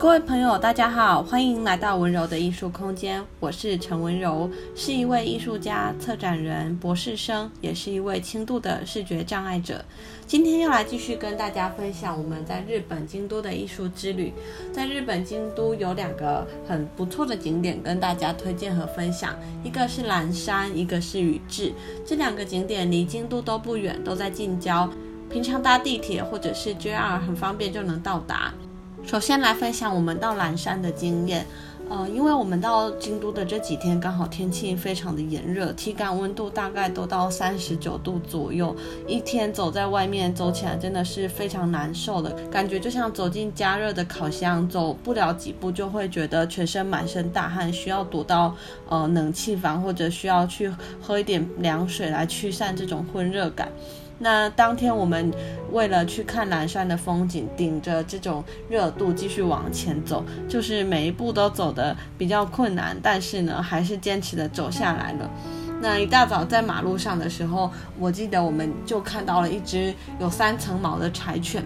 各位朋友，大家好，欢迎来到温柔的艺术空间。我是陈温柔，是一位艺术家、策展人、博士生，也是一位轻度的视觉障碍者。今天要来继续跟大家分享我们在日本京都的艺术之旅。在日本京都有两个很不错的景点跟大家推荐和分享，一个是岚山，一个是宇治。这两个景点离京都都不远，都在近郊，平常搭地铁或者是 JR 很方便就能到达。首先来分享我们到岚山的经验，呃，因为我们到京都的这几天刚好天气非常的炎热，体感温度大概都到三十九度左右，一天走在外面走起来真的是非常难受的感觉，就像走进加热的烤箱，走不了几步就会觉得全身满身大汗，需要躲到呃冷气房或者需要去喝一点凉水来驱散这种闷热感。那当天我们为了去看南山的风景，顶着这种热度继续往前走，就是每一步都走的比较困难，但是呢，还是坚持的走下来了。那一大早在马路上的时候，我记得我们就看到了一只有三层毛的柴犬。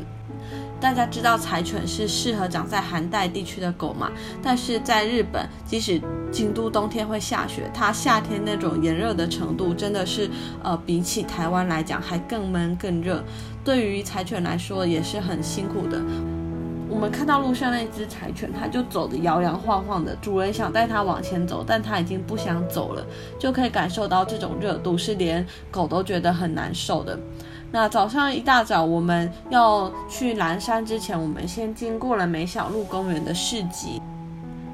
大家知道柴犬是适合长在寒带地区的狗嘛？但是在日本，即使京都冬天会下雪，它夏天那种炎热的程度真的是，呃，比起台湾来讲还更闷更热。对于柴犬来说也是很辛苦的。我们看到路上那只柴犬，它就走得摇摇晃晃的，主人想带它往前走，但它已经不想走了，就可以感受到这种热度是连狗都觉得很难受的。那早上一大早，我们要去南山之前，我们先经过了梅小路公园的市集。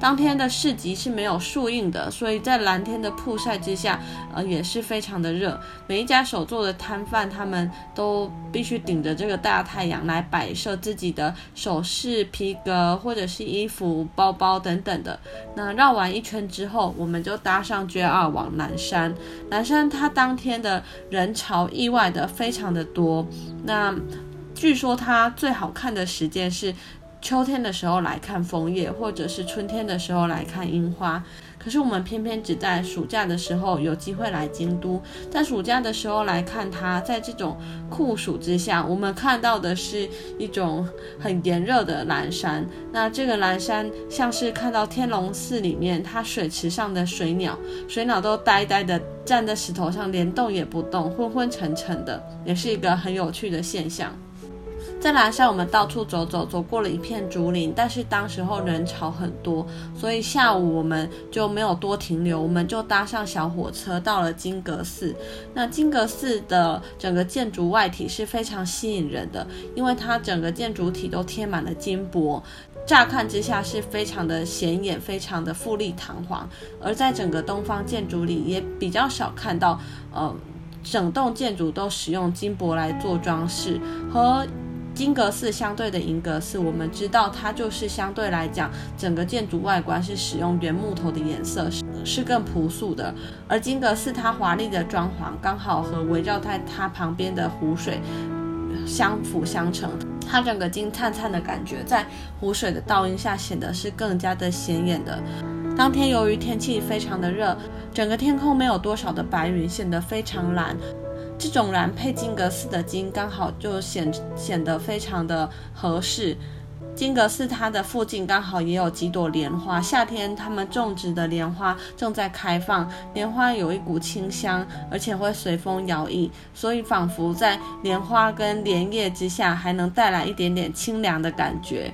当天的市集是没有树荫的，所以在蓝天的曝晒之下，呃，也是非常的热。每一家手做的摊贩，他们都必须顶着这个大太阳来摆设自己的首饰、皮革或者是衣服、包包等等的。那绕完一圈之后，我们就搭上 JR 往南山。南山它当天的人潮意外的非常的多。那据说它最好看的时间是。秋天的时候来看枫叶，或者是春天的时候来看樱花。可是我们偏偏只在暑假的时候有机会来京都，在暑假的时候来看它。在这种酷暑之下，我们看到的是一种很炎热的蓝山。那这个蓝山像是看到天龙寺里面它水池上的水鸟，水鸟都呆呆的站在石头上，连动也不动，昏昏沉沉的，也是一个很有趣的现象。在岚山，我们到处走走，走过了一片竹林，但是当时候人潮很多，所以下午我们就没有多停留，我们就搭上小火车到了金阁寺。那金阁寺的整个建筑外体是非常吸引人的，因为它整个建筑体都贴满了金箔，乍看之下是非常的显眼，非常的富丽堂皇。而在整个东方建筑里，也比较少看到，呃，整栋建筑都使用金箔来做装饰和。金阁寺相对的银阁寺，我们知道它就是相对来讲，整个建筑外观是使用原木头的颜色，是是更朴素的。而金阁寺它华丽的装潢，刚好和围绕在它旁边的湖水相辅相成，它整个金灿灿的感觉，在湖水的倒映下显得是更加的显眼的。当天由于天气非常的热，整个天空没有多少的白云，显得非常蓝。这种蓝配金阁寺的金，刚好就显显得非常的合适。金阁寺它的附近刚好也有几朵莲花，夏天他们种植的莲花正在开放，莲花有一股清香，而且会随风摇曳，所以仿佛在莲花跟莲叶之下，还能带来一点点清凉的感觉，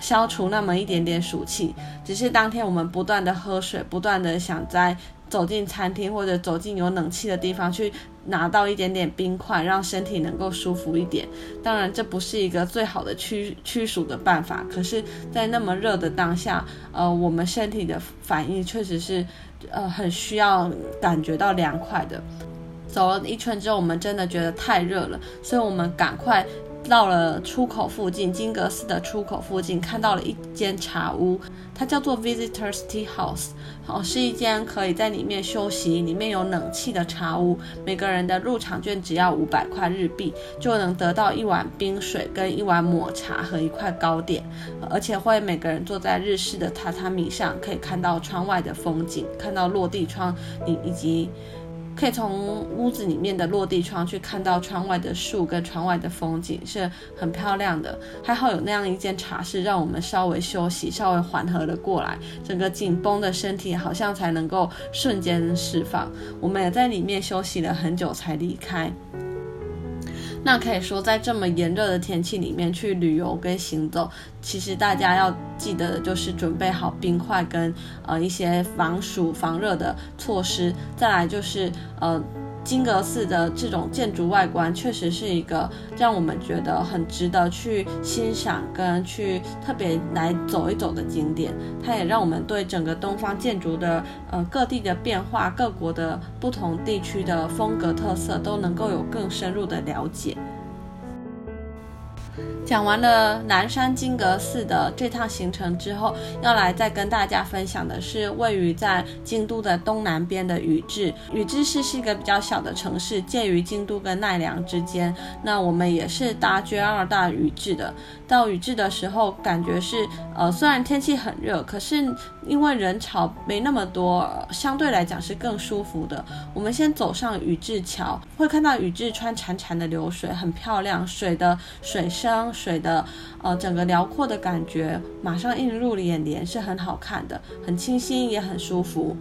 消除那么一点点暑气。只是当天我们不断的喝水，不断的想在。走进餐厅或者走进有冷气的地方去拿到一点点冰块，让身体能够舒服一点。当然，这不是一个最好的驱驱暑的办法。可是，在那么热的当下，呃，我们身体的反应确实是，呃，很需要感觉到凉快的。走了一圈之后，我们真的觉得太热了，所以我们赶快。到了出口附近，金阁寺的出口附近，看到了一间茶屋，它叫做 Visitors Tea House，哦，是一间可以在里面休息、里面有冷气的茶屋。每个人的入场券只要五百块日币，就能得到一碗冰水、跟一碗抹茶和一块糕点，而且会每个人坐在日式的榻榻米上，可以看到窗外的风景，看到落地窗，以以及。可以从屋子里面的落地窗去看到窗外的树跟窗外的风景，是很漂亮的。还好有那样一间茶室，让我们稍微休息，稍微缓和了过来，整个紧绷的身体好像才能够瞬间释放。我们也在里面休息了很久才离开。那可以说，在这么炎热的天气里面去旅游跟行走，其实大家要记得的就是准备好冰块跟呃一些防暑防热的措施。再来就是呃。金阁寺的这种建筑外观，确实是一个让我们觉得很值得去欣赏跟去特别来走一走的景点。它也让我们对整个东方建筑的呃各地的变化、各国的不同地区的风格特色，都能够有更深入的了解。讲完了南山金阁寺的这趟行程之后，要来再跟大家分享的是位于在京都的东南边的宇治。宇治市是一个比较小的城市，介于京都跟奈良之间。那我们也是搭 JR 到宇治的。到宇治的时候，感觉是呃，虽然天气很热，可是因为人潮没那么多，相对来讲是更舒服的。我们先走上宇治桥，会看到宇治川潺潺的流水，很漂亮，水的水声。水的呃，整个辽阔的感觉马上映入眼帘，是很好看的，很清新也很舒服。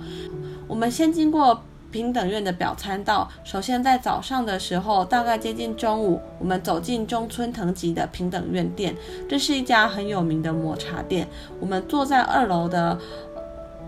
我们先经过平等院的表参道，首先在早上的时候，大概接近中午，我们走进中村藤吉的平等院店，这是一家很有名的抹茶店。我们坐在二楼的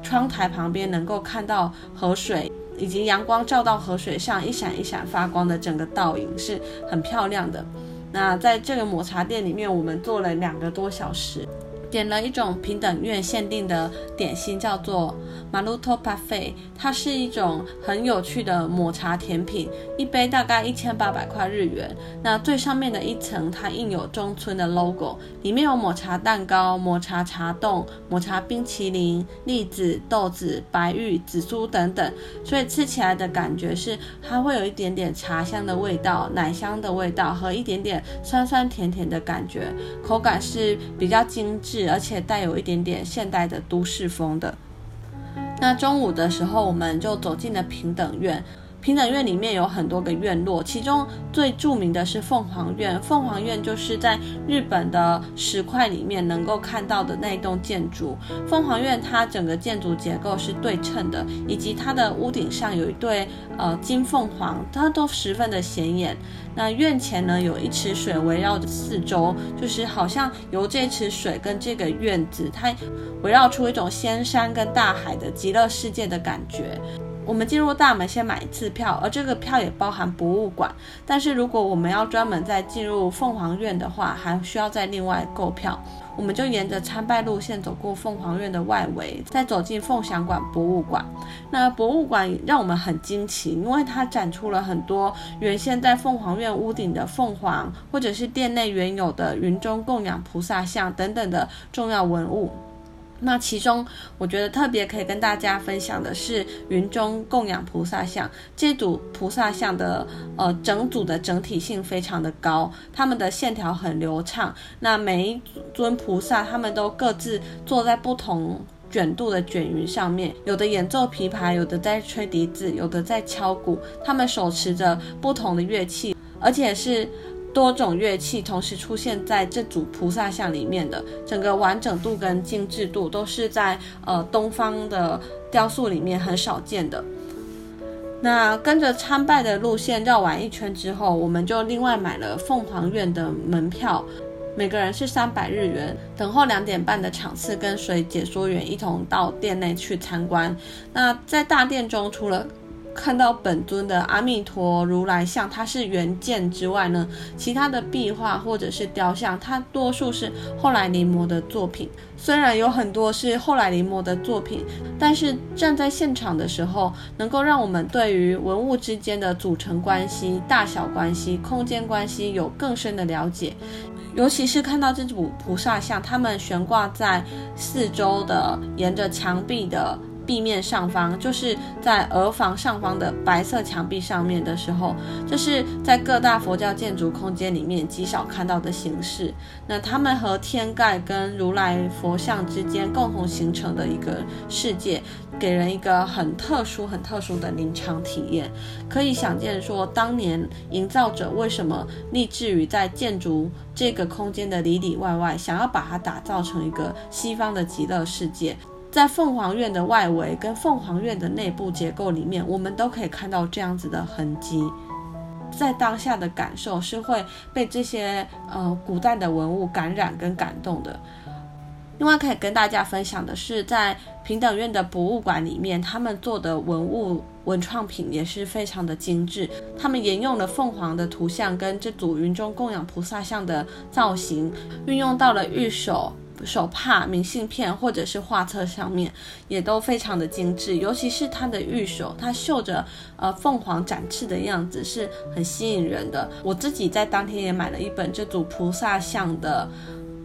窗台旁边，能够看到河水以及阳光照到河水上一闪一闪发光的整个倒影，是很漂亮的。那在这个抹茶店里面，我们做了两个多小时。点了一种平等院限定的点心，叫做马鲁托帕费，它是一种很有趣的抹茶甜品，一杯大概一千八百块日元。那最上面的一层，它印有中村的 logo，里面有抹茶蛋糕、抹茶茶冻、抹茶冰淇淋、栗子、豆子、白玉、紫苏等等，所以吃起来的感觉是它会有一点点茶香的味道、奶香的味道和一点点酸酸甜甜的感觉，口感是比较精致。而且带有一点点现代的都市风的。那中午的时候，我们就走进了平等院。平等院里面有很多个院落，其中最著名的是凤凰院。凤凰院就是在日本的石块里面能够看到的那一栋建筑。凤凰院它整个建筑结构是对称的，以及它的屋顶上有一对呃金凤凰，它都十分的显眼。那院前呢，有一池水围绕着四周，就是好像由这池水跟这个院子，它围绕出一种仙山跟大海的极乐世界的感觉。我们进入大门先买一次票，而这个票也包含博物馆。但是如果我们要专门再进入凤凰院的话，还需要再另外购票。我们就沿着参拜路线走过凤凰院的外围，再走进凤翔馆博物馆。那博物馆让我们很惊奇，因为它展出了很多原先在凤凰院屋顶的凤凰，或者是殿内原有的云中供养菩萨像等等的重要文物。那其中，我觉得特别可以跟大家分享的是云中供养菩萨像。这组菩萨像的呃整组的整体性非常的高，他们的线条很流畅。那每一尊菩萨，他们都各自坐在不同卷度的卷云上面，有的演奏琵琶，有的在吹笛子，有的在敲鼓。他们手持着不同的乐器，而且是。多种乐器同时出现在这组菩萨像里面的整个完整度跟精致度，都是在呃东方的雕塑里面很少见的。那跟着参拜的路线绕完一圈之后，我们就另外买了凤凰院的门票，每个人是三百日元。等候两点半的场次，跟随解说员一同到店内去参观。那在大殿中，除了看到本尊的阿弥陀如来像，它是原件之外呢，其他的壁画或者是雕像，它多数是后来临摹的作品。虽然有很多是后来临摹的作品，但是站在现场的时候，能够让我们对于文物之间的组成关系、大小关系、空间关系有更深的了解。尤其是看到这组菩萨像，它们悬挂在四周的沿着墙壁的。壁面上方，就是在额房上方的白色墙壁上面的时候，这是在各大佛教建筑空间里面极少看到的形式。那它们和天盖跟如来佛像之间共同形成的一个世界，给人一个很特殊、很特殊的临场体验。可以想见说，当年营造者为什么立志于在建筑这个空间的里里外外，想要把它打造成一个西方的极乐世界。在凤凰院的外围跟凤凰院的内部结构里面，我们都可以看到这样子的痕迹。在当下的感受是会被这些呃古代的文物感染跟感动的。另外可以跟大家分享的是，在平等院的博物馆里面，他们做的文物文创品也是非常的精致。他们沿用了凤凰的图像跟这组云中供养菩萨像的造型，运用到了玉手。手帕、明信片或者是画册上面也都非常的精致，尤其是它的玉手，它绣着呃凤凰展翅的样子是很吸引人的。我自己在当天也买了一本这组菩萨像的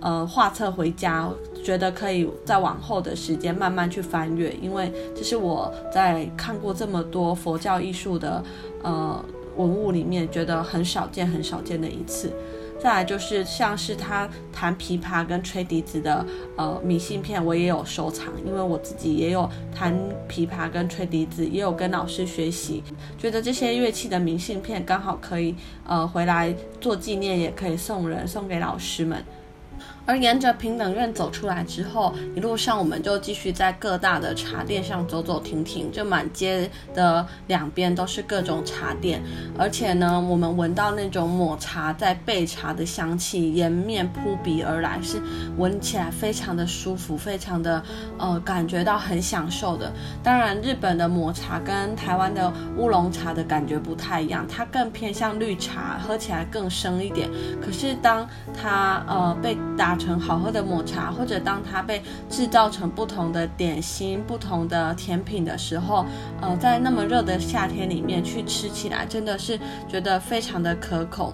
呃画册回家，觉得可以在往后的时间慢慢去翻阅，因为这是我在看过这么多佛教艺术的呃文物里面觉得很少见、很少见的一次。再来就是像是他弹琵琶跟吹笛子的呃明信片，我也有收藏，因为我自己也有弹琵琶跟吹笛子，也有跟老师学习，觉得这些乐器的明信片刚好可以呃回来做纪念，也可以送人送给老师们。而沿着平等院走出来之后，一路上我们就继续在各大的茶店上走走停停，就满街的两边都是各种茶店，而且呢，我们闻到那种抹茶在焙茶的香气迎面扑鼻而来，是闻起来非常的舒服，非常的呃感觉到很享受的。当然，日本的抹茶跟台湾的乌龙茶的感觉不太一样，它更偏向绿茶，喝起来更生一点。可是当它呃被打成好喝的抹茶，或者当它被制造成不同的点心、不同的甜品的时候，呃，在那么热的夏天里面去吃起来，真的是觉得非常的可口。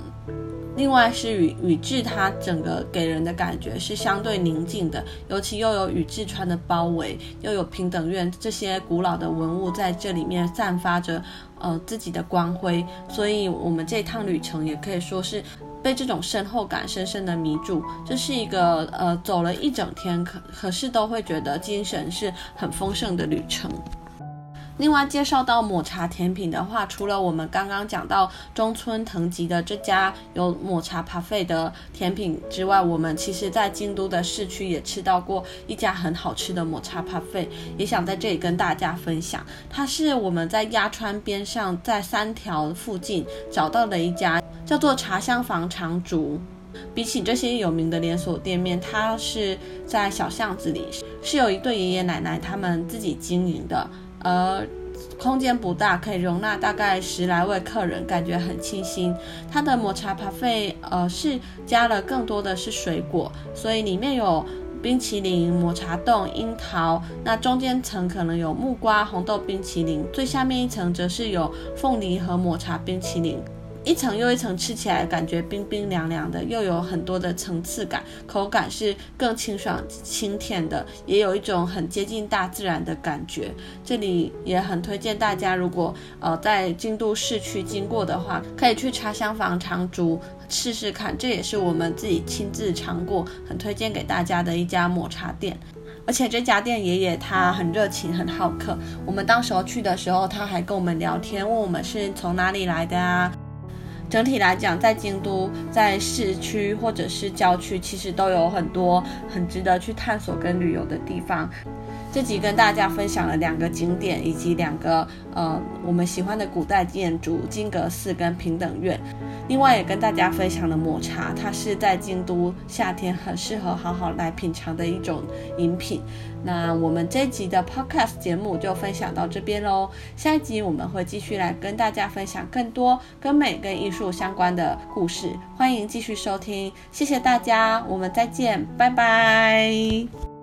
另外是宇宇治，它整个给人的感觉是相对宁静的，尤其又有宇治川的包围，又有平等院这些古老的文物在这里面散发着呃自己的光辉，所以我们这趟旅程也可以说是。被这种深厚感深深的迷住，这是一个呃走了一整天，可可是都会觉得精神是很丰盛的旅程。另外介绍到抹茶甜品的话，除了我们刚刚讲到中村藤吉的这家有抹茶 p a f e 的甜品之外，我们其实在京都的市区也吃到过一家很好吃的抹茶 p a f e 也想在这里跟大家分享。它是我们在鸭川边上，在三条附近找到的一家。叫做茶香房长竹，比起这些有名的连锁店面，它是在小巷子里，是有一对爷爷奶奶他们自己经营的，而空间不大，可以容纳大概十来位客人，感觉很清新。它的抹茶咖啡呃，是加了更多的是水果，所以里面有冰淇淋、抹茶冻、樱桃，那中间层可能有木瓜、红豆冰淇淋，最下面一层则是有凤梨和抹茶冰淇淋。一层又一层吃起来感觉冰冰凉凉的，又有很多的层次感，口感是更清爽清甜的，也有一种很接近大自然的感觉。这里也很推荐大家，如果呃在京都市区经过的话，可以去茶香坊长竹试试看。这也是我们自己亲自尝过，很推荐给大家的一家抹茶店。而且这家店爷爷他很热情，很好客。我们当时候去的时候，他还跟我们聊天，问我们是从哪里来的啊。整体来讲，在京都，在市区或者是郊区，其实都有很多很值得去探索跟旅游的地方。这集跟大家分享了两个景点，以及两个呃我们喜欢的古代建筑金阁寺跟平等院。另外也跟大家分享了抹茶，它是在京都夏天很适合好好来品尝的一种饮品。那我们这集的 Podcast 节目就分享到这边喽。下一集我们会继续来跟大家分享更多跟美跟艺术相关的故事，欢迎继续收听。谢谢大家，我们再见，拜拜。